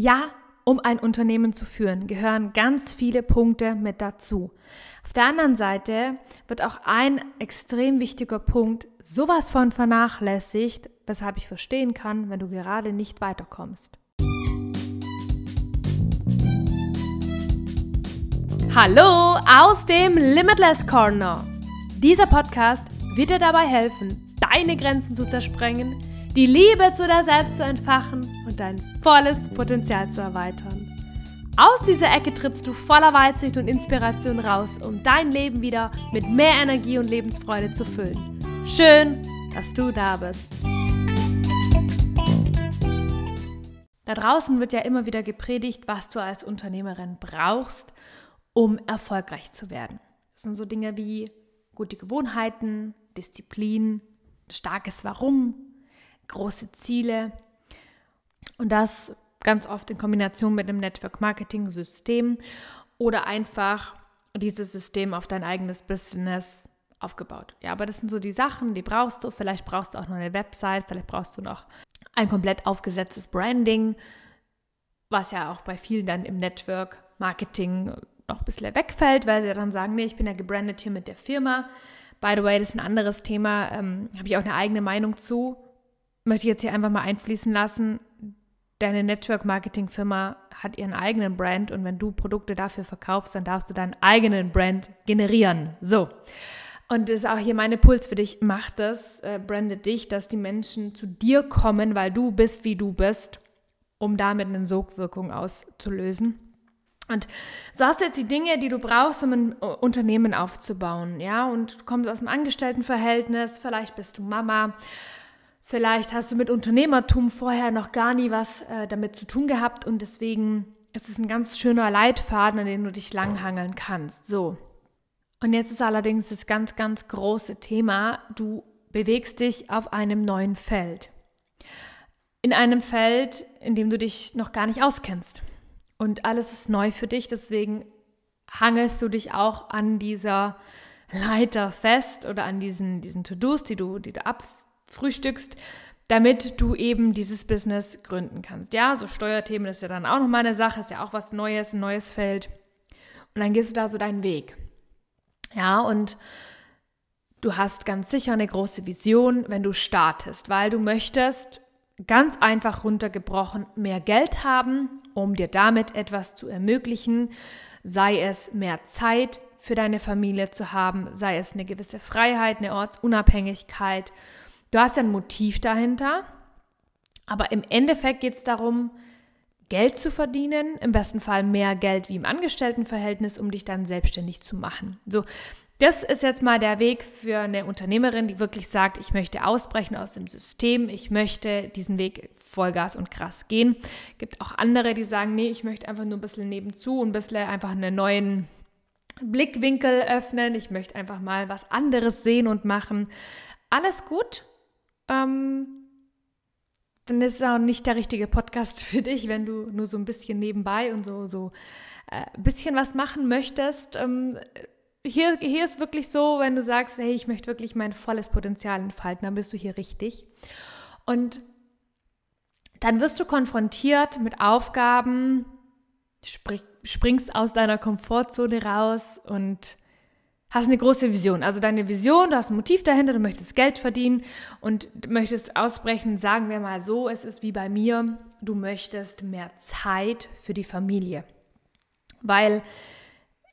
Ja, um ein Unternehmen zu führen, gehören ganz viele Punkte mit dazu. Auf der anderen Seite wird auch ein extrem wichtiger Punkt sowas von vernachlässigt, weshalb ich verstehen kann, wenn du gerade nicht weiterkommst. Hallo aus dem Limitless Corner. Dieser Podcast wird dir dabei helfen, deine Grenzen zu zersprengen, die Liebe zu dir selbst zu entfachen und dein volles Potenzial zu erweitern. Aus dieser Ecke trittst du voller Weitsicht und Inspiration raus, um dein Leben wieder mit mehr Energie und Lebensfreude zu füllen. Schön, dass du da bist. Da draußen wird ja immer wieder gepredigt, was du als Unternehmerin brauchst, um erfolgreich zu werden. Das sind so Dinge wie gute Gewohnheiten, Disziplin, starkes Warum, große Ziele und das ganz oft in Kombination mit einem Network-Marketing-System oder einfach dieses System auf dein eigenes Business aufgebaut. Ja, aber das sind so die Sachen, die brauchst du. Vielleicht brauchst du auch noch eine Website, vielleicht brauchst du noch ein komplett aufgesetztes Branding, was ja auch bei vielen dann im Network Marketing noch ein bisschen wegfällt, weil sie dann sagen, nee, ich bin ja gebrandet hier mit der Firma. By the way, das ist ein anderes Thema, ähm, habe ich auch eine eigene Meinung zu. Möchte ich jetzt hier einfach mal einfließen lassen. Deine Network-Marketing-Firma hat ihren eigenen Brand und wenn du Produkte dafür verkaufst, dann darfst du deinen eigenen Brand generieren. So. Und das ist auch hier mein Impuls für dich. Mach das, äh, brande dich, dass die Menschen zu dir kommen, weil du bist, wie du bist, um damit eine Sogwirkung auszulösen. Und so hast du jetzt die Dinge, die du brauchst, um ein Unternehmen aufzubauen, ja, und du kommst aus einem Angestelltenverhältnis, vielleicht bist du Mama, vielleicht hast du mit Unternehmertum vorher noch gar nie was äh, damit zu tun gehabt und deswegen ist es ein ganz schöner Leitfaden, an dem du dich langhangeln kannst. So. Und jetzt ist allerdings das ganz, ganz große Thema, du bewegst dich auf einem neuen Feld. In einem Feld, in dem du dich noch gar nicht auskennst und alles ist neu für dich, deswegen hangelst du dich auch an dieser Leiter fest oder an diesen, diesen To-Dos, die du, die du abfrühstückst, damit du eben dieses Business gründen kannst. Ja, so Steuerthemen ist ja dann auch nochmal eine Sache, ist ja auch was Neues, ein neues Feld. Und dann gehst du da so deinen Weg. Ja, und du hast ganz sicher eine große Vision, wenn du startest, weil du möchtest ganz einfach runtergebrochen mehr Geld haben, um dir damit etwas zu ermöglichen, sei es mehr Zeit für deine Familie zu haben, sei es eine gewisse Freiheit, eine Ortsunabhängigkeit. Du hast ja ein Motiv dahinter, aber im Endeffekt geht es darum, Geld zu verdienen, im besten Fall mehr Geld wie im Angestelltenverhältnis, um dich dann selbstständig zu machen. So, das ist jetzt mal der Weg für eine Unternehmerin, die wirklich sagt, ich möchte ausbrechen aus dem System, ich möchte diesen Weg Vollgas und krass gehen. Gibt auch andere, die sagen, nee, ich möchte einfach nur ein bisschen nebenzu und ein bisschen einfach einen neuen Blickwinkel öffnen. Ich möchte einfach mal was anderes sehen und machen. Alles gut. Ähm, dann ist es auch nicht der richtige Podcast für dich, wenn du nur so ein bisschen nebenbei und so, so äh, ein bisschen was machen möchtest. Ähm, hier, hier ist wirklich so, wenn du sagst, hey, ich möchte wirklich mein volles Potenzial entfalten, dann bist du hier richtig. Und dann wirst du konfrontiert mit Aufgaben, springst aus deiner Komfortzone raus und hast eine große Vision. Also deine Vision, du hast ein Motiv dahinter, du möchtest Geld verdienen und möchtest ausbrechen, sagen wir mal so, es ist wie bei mir, du möchtest mehr Zeit für die Familie. Weil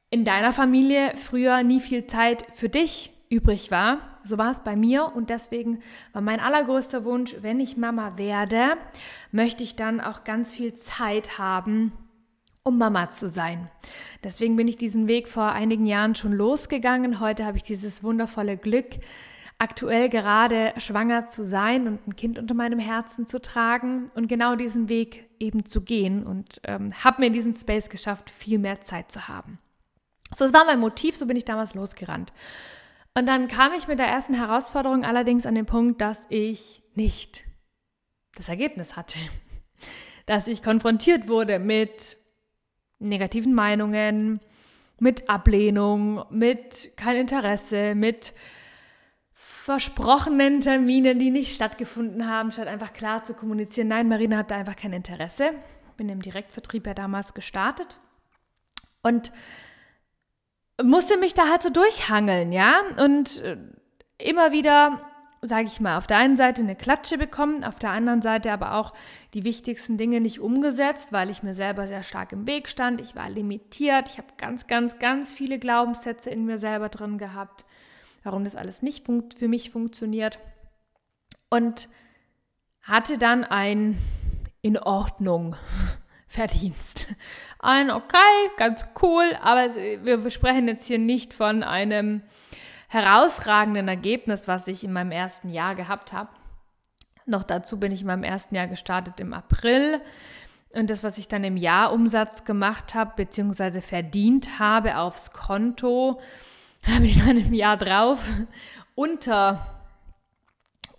in deiner Familie früher nie viel Zeit für dich übrig war. So war es bei mir und deswegen war mein allergrößter Wunsch, wenn ich Mama werde, möchte ich dann auch ganz viel Zeit haben, um Mama zu sein. Deswegen bin ich diesen Weg vor einigen Jahren schon losgegangen. Heute habe ich dieses wundervolle Glück, aktuell gerade schwanger zu sein und ein Kind unter meinem Herzen zu tragen und genau diesen Weg eben zu gehen und ähm, habe mir diesen Space geschafft, viel mehr Zeit zu haben. So, es war mein Motiv, so bin ich damals losgerannt. Und dann kam ich mit der ersten Herausforderung allerdings an den Punkt, dass ich nicht das Ergebnis hatte. Dass ich konfrontiert wurde mit negativen Meinungen, mit Ablehnung, mit kein Interesse, mit versprochenen Terminen, die nicht stattgefunden haben, statt einfach klar zu kommunizieren, nein, Marina hat da einfach kein Interesse. bin im Direktvertrieb ja damals gestartet und musste mich da halt so durchhangeln, ja, und äh, immer wieder, sage ich mal, auf der einen Seite eine Klatsche bekommen, auf der anderen Seite aber auch die wichtigsten Dinge nicht umgesetzt, weil ich mir selber sehr stark im Weg stand. Ich war limitiert, ich habe ganz, ganz, ganz viele Glaubenssätze in mir selber drin gehabt, warum das alles nicht für mich funktioniert. Und hatte dann ein in Ordnung Verdienst. Ein okay, ganz cool, aber wir sprechen jetzt hier nicht von einem herausragenden Ergebnis, was ich in meinem ersten Jahr gehabt habe. Noch dazu bin ich in meinem ersten Jahr gestartet im April. Und das, was ich dann im Jahr Umsatz gemacht habe, beziehungsweise verdient habe aufs Konto, habe ich dann im Jahr drauf unter,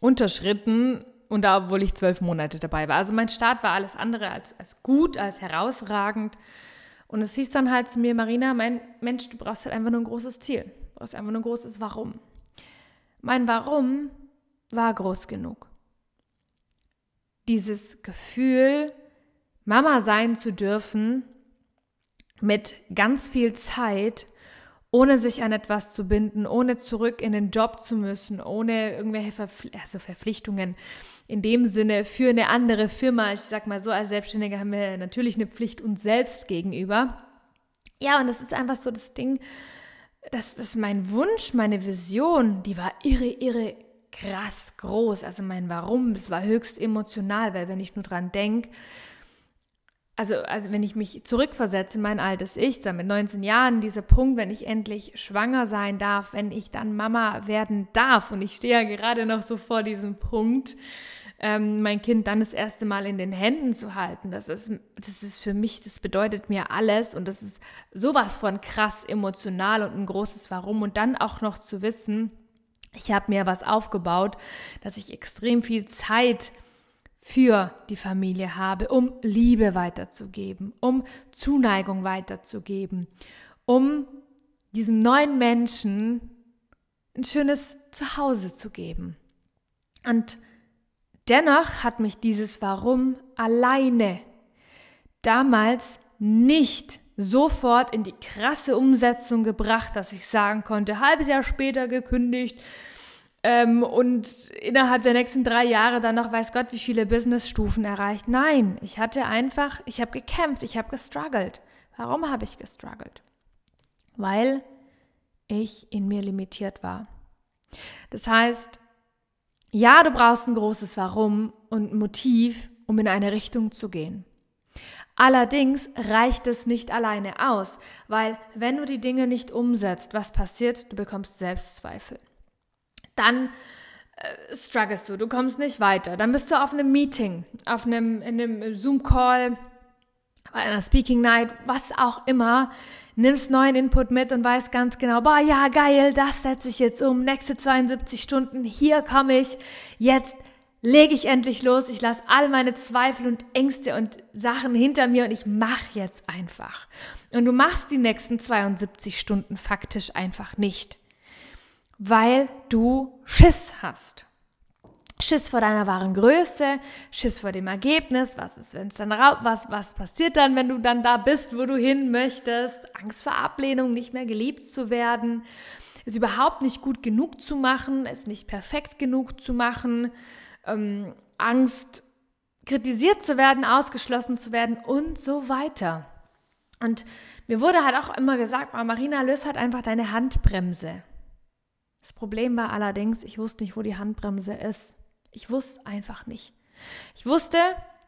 unterschritten und da, obwohl ich zwölf Monate dabei war. Also mein Start war alles andere als, als gut, als herausragend. Und es hieß dann halt zu mir, Marina, mein Mensch, du brauchst halt einfach nur ein großes Ziel. Brauchst einfach nur ein großes Warum. Mein Warum war groß genug. Dieses Gefühl, Mama sein zu dürfen, mit ganz viel Zeit, ohne sich an etwas zu binden, ohne zurück in den Job zu müssen, ohne irgendwelche Verpfl also Verpflichtungen in dem Sinne für eine andere Firma. Ich sag mal so, als Selbstständige haben wir natürlich eine Pflicht uns selbst gegenüber. Ja, und das ist einfach so das Ding, das mein Wunsch, meine Vision, die war irre, irre krass groß. Also mein Warum, es war höchst emotional, weil wenn ich nur dran denke, also, also wenn ich mich zurückversetze in mein altes Ich, dann mit 19 Jahren, dieser Punkt, wenn ich endlich schwanger sein darf, wenn ich dann Mama werden darf, und ich stehe ja gerade noch so vor diesem Punkt, ähm, mein Kind dann das erste Mal in den Händen zu halten, das ist, das ist für mich, das bedeutet mir alles und das ist sowas von krass emotional und ein großes Warum und dann auch noch zu wissen, ich habe mir was aufgebaut, dass ich extrem viel Zeit für die Familie habe, um Liebe weiterzugeben, um Zuneigung weiterzugeben, um diesem neuen Menschen ein schönes Zuhause zu geben. Und dennoch hat mich dieses Warum alleine damals nicht sofort in die krasse Umsetzung gebracht, dass ich sagen konnte, halbes Jahr später gekündigt, ähm, und innerhalb der nächsten drei Jahre dann noch weiß Gott, wie viele Businessstufen erreicht. Nein, ich hatte einfach, ich habe gekämpft, ich habe gestruggelt. Warum habe ich gestruggelt? Weil ich in mir limitiert war. Das heißt, ja, du brauchst ein großes Warum und ein Motiv, um in eine Richtung zu gehen. Allerdings reicht es nicht alleine aus, weil wenn du die Dinge nicht umsetzt, was passiert? Du bekommst Selbstzweifel dann äh, strugglest du, du kommst nicht weiter. Dann bist du auf einem Meeting, auf einem, in einem Zoom-Call, bei einer Speaking Night, was auch immer, nimmst neuen Input mit und weißt ganz genau, boah, ja, geil, das setze ich jetzt um, nächste 72 Stunden, hier komme ich, jetzt lege ich endlich los, ich lasse all meine Zweifel und Ängste und Sachen hinter mir und ich mache jetzt einfach. Und du machst die nächsten 72 Stunden faktisch einfach nicht weil du Schiss hast. Schiss vor deiner wahren Größe, Schiss vor dem Ergebnis, was ist, wenn es dann was, was passiert dann, wenn du dann da bist, wo du hin möchtest, Angst vor Ablehnung, nicht mehr geliebt zu werden, es überhaupt nicht gut genug zu machen, es nicht perfekt genug zu machen, ähm, Angst, kritisiert zu werden, ausgeschlossen zu werden und so weiter. Und mir wurde halt auch immer gesagt, Marina, löse halt einfach deine Handbremse. Das Problem war allerdings, ich wusste nicht, wo die Handbremse ist. Ich wusste einfach nicht. Ich wusste,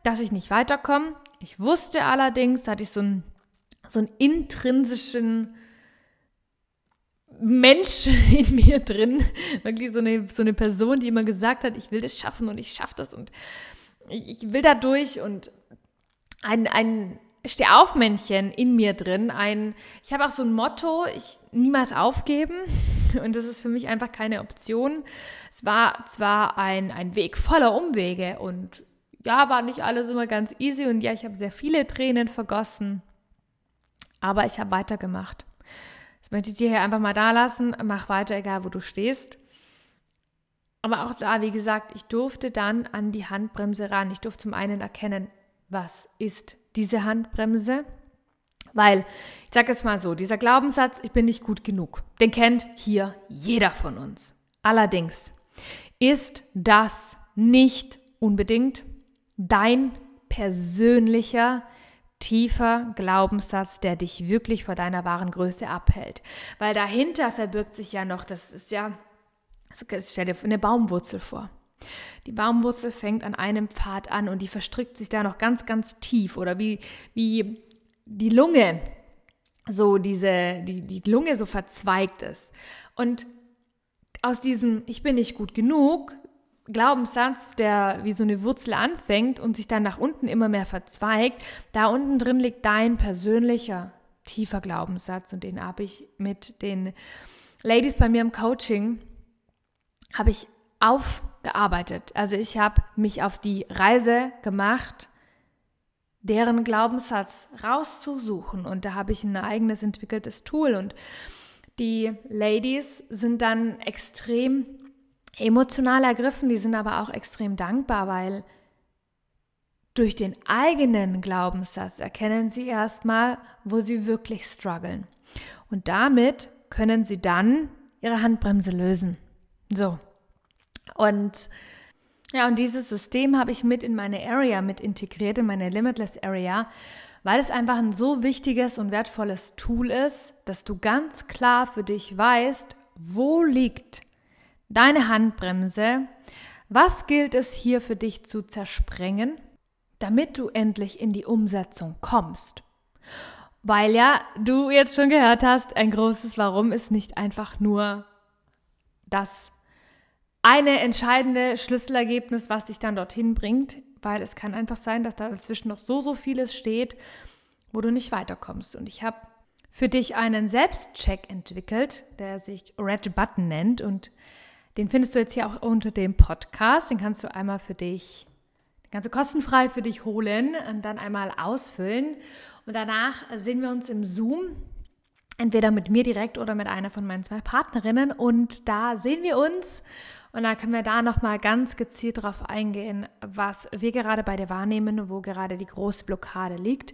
dass ich nicht weiterkomme. Ich wusste allerdings, hatte ich so einen, so einen intrinsischen Mensch in mir drin, wirklich so eine, so eine Person, die immer gesagt hat, ich will das schaffen und ich schaffe das und ich will da durch und ein, ein Steh-auf-Männchen in mir drin. Ein, ich habe auch so ein Motto, ich niemals aufgeben. Und das ist für mich einfach keine Option. Es war zwar ein, ein Weg voller Umwege und ja, war nicht alles immer ganz easy und ja, ich habe sehr viele Tränen vergossen. Aber ich habe weitergemacht. Das möchte ich dir hier einfach mal da lassen. Mach weiter, egal wo du stehst. Aber auch da, wie gesagt, ich durfte dann an die Handbremse ran. Ich durfte zum einen erkennen, was ist diese Handbremse? Weil, ich sage jetzt mal so, dieser Glaubenssatz, ich bin nicht gut genug, den kennt hier jeder von uns. Allerdings ist das nicht unbedingt dein persönlicher tiefer Glaubenssatz, der dich wirklich vor deiner wahren Größe abhält. Weil dahinter verbirgt sich ja noch, das ist ja, stell dir eine Baumwurzel vor. Die Baumwurzel fängt an einem Pfad an und die verstrickt sich da noch ganz, ganz tief oder wie, wie die Lunge, so diese, die, die Lunge so verzweigt ist. Und aus diesem Ich bin nicht gut genug Glaubenssatz, der wie so eine Wurzel anfängt und sich dann nach unten immer mehr verzweigt, da unten drin liegt dein persönlicher tiefer Glaubenssatz und den habe ich mit den Ladies bei mir im Coaching habe ich aufgearbeitet. Also ich habe mich auf die Reise gemacht, deren Glaubenssatz rauszusuchen und da habe ich ein eigenes entwickeltes Tool und die Ladies sind dann extrem emotional ergriffen, die sind aber auch extrem dankbar, weil durch den eigenen Glaubenssatz erkennen sie erstmal, wo sie wirklich strugglen. Und damit können sie dann ihre Handbremse lösen. So. Und ja, und dieses System habe ich mit in meine Area mit integriert, in meine Limitless Area, weil es einfach ein so wichtiges und wertvolles Tool ist, dass du ganz klar für dich weißt, wo liegt deine Handbremse, was gilt es hier für dich zu zersprengen, damit du endlich in die Umsetzung kommst. Weil ja, du jetzt schon gehört hast, ein großes Warum ist nicht einfach nur das eine entscheidende Schlüsselergebnis, was dich dann dorthin bringt, weil es kann einfach sein, dass da dazwischen noch so, so vieles steht, wo du nicht weiterkommst. Und ich habe für dich einen Selbstcheck entwickelt, der sich Red Button nennt und den findest du jetzt hier auch unter dem Podcast. Den kannst du einmal für dich, ganz kostenfrei für dich holen und dann einmal ausfüllen. Und danach sehen wir uns im Zoom entweder mit mir direkt oder mit einer von meinen zwei Partnerinnen und da sehen wir uns und dann können wir da nochmal ganz gezielt darauf eingehen, was wir gerade bei dir wahrnehmen, wo gerade die große Blockade liegt,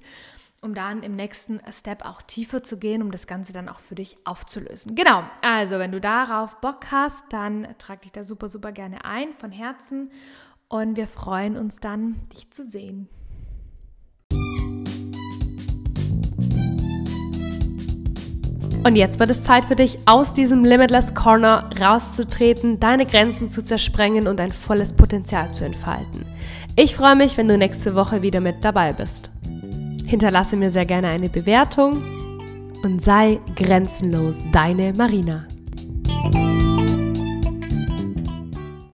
um dann im nächsten Step auch tiefer zu gehen, um das Ganze dann auch für dich aufzulösen. Genau, also wenn du darauf Bock hast, dann trag dich da super, super gerne ein von Herzen und wir freuen uns dann, dich zu sehen. Und jetzt wird es Zeit für dich, aus diesem Limitless Corner rauszutreten, deine Grenzen zu zersprengen und dein volles Potenzial zu entfalten. Ich freue mich, wenn du nächste Woche wieder mit dabei bist. Hinterlasse mir sehr gerne eine Bewertung und sei grenzenlos deine Marina.